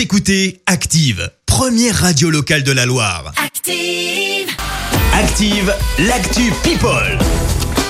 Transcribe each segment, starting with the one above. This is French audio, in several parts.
Vous écoutez Active, première radio locale de la Loire. Active. Active, l'actu People.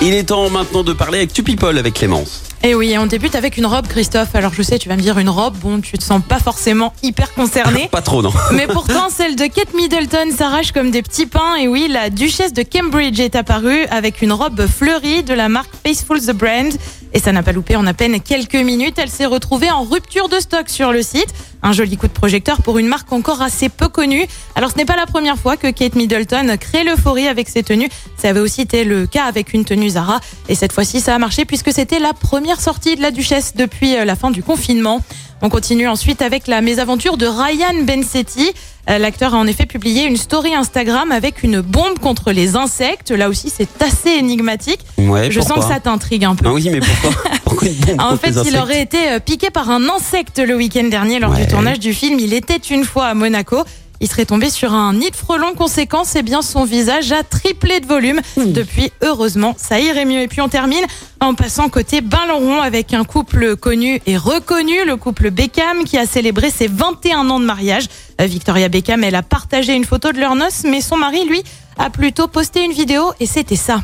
Il est temps maintenant de parler avec Tu People avec Clémence. Et oui, on débute avec une robe, Christophe. Alors je sais, tu vas me dire une robe, bon, tu te sens pas forcément hyper concerné. Pas trop, non. Mais pourtant, celle de Kate Middleton s'arrache comme des petits pains. Et oui, la duchesse de Cambridge est apparue avec une robe fleurie de la marque Faithful the Brand. Et ça n'a pas loupé en à peine quelques minutes. Elle s'est retrouvée en rupture de stock sur le site. Un joli coup de projecteur pour une marque encore assez peu connue. Alors ce n'est pas la première fois que Kate Middleton crée l'euphorie avec ses tenues. Ça avait aussi été le cas avec une tenue Zara. Et cette fois-ci, ça a marché puisque c'était la première sortie de la duchesse depuis euh, la fin du confinement. On continue ensuite avec la mésaventure de Ryan Bensetti. Euh, L'acteur a en effet publié une story Instagram avec une bombe contre les insectes. Là aussi, c'est assez énigmatique. Ouais, Je sens que ça t'intrigue un peu. Ah oui, mais pourquoi Pourquoi En fait, il aurait été euh, piqué par un insecte le week-end dernier lors Ouais. du tournage du film Il était une fois à Monaco. Il serait tombé sur un nid de frelons. Conséquence, eh bien, son visage a triplé de volume. Depuis, heureusement, ça irait mieux. Et puis, on termine en passant côté ballon rond avec un couple connu et reconnu, le couple Beckham, qui a célébré ses 21 ans de mariage. Euh, Victoria Beckham, elle a partagé une photo de leur noces, mais son mari, lui, a plutôt posté une vidéo et c'était ça.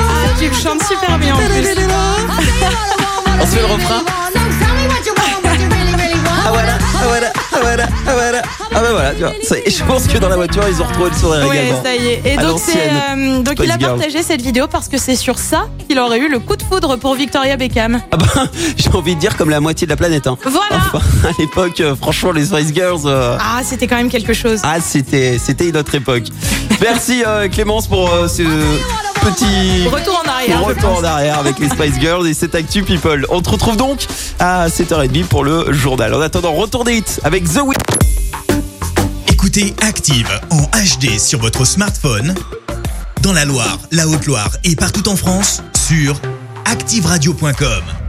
Ah, tu le chantes super bien en plus. On se fait le refrain ah voilà, ah voilà. Ah bah voilà, tu vois. Je pense que dans la voiture, ils ont retrouvé le sourire Oui, également. ça y est. Et donc, euh, donc il a partagé cette vidéo parce que c'est sur ça qu'il aurait eu le coup de foudre pour Victoria Beckham. Ah bah, j'ai envie de dire comme la moitié de la planète. Hein. Voilà. Enfin, à l'époque, euh, franchement, les Spice Girls. euh, Ah, c'était quand même quelque chose. Ah, c'était, c'était une autre époque. Merci euh, Clémence pour ce petit Retour en arrière. retour en arrière avec les Spice Girls et cette Actu People. On te retrouve donc à 7h30 pour le journal. En attendant, retour des hits avec The Weeknd. Écoutez Active en HD sur votre smartphone, dans la Loire, la Haute-Loire et partout en France, sur activeradio.com.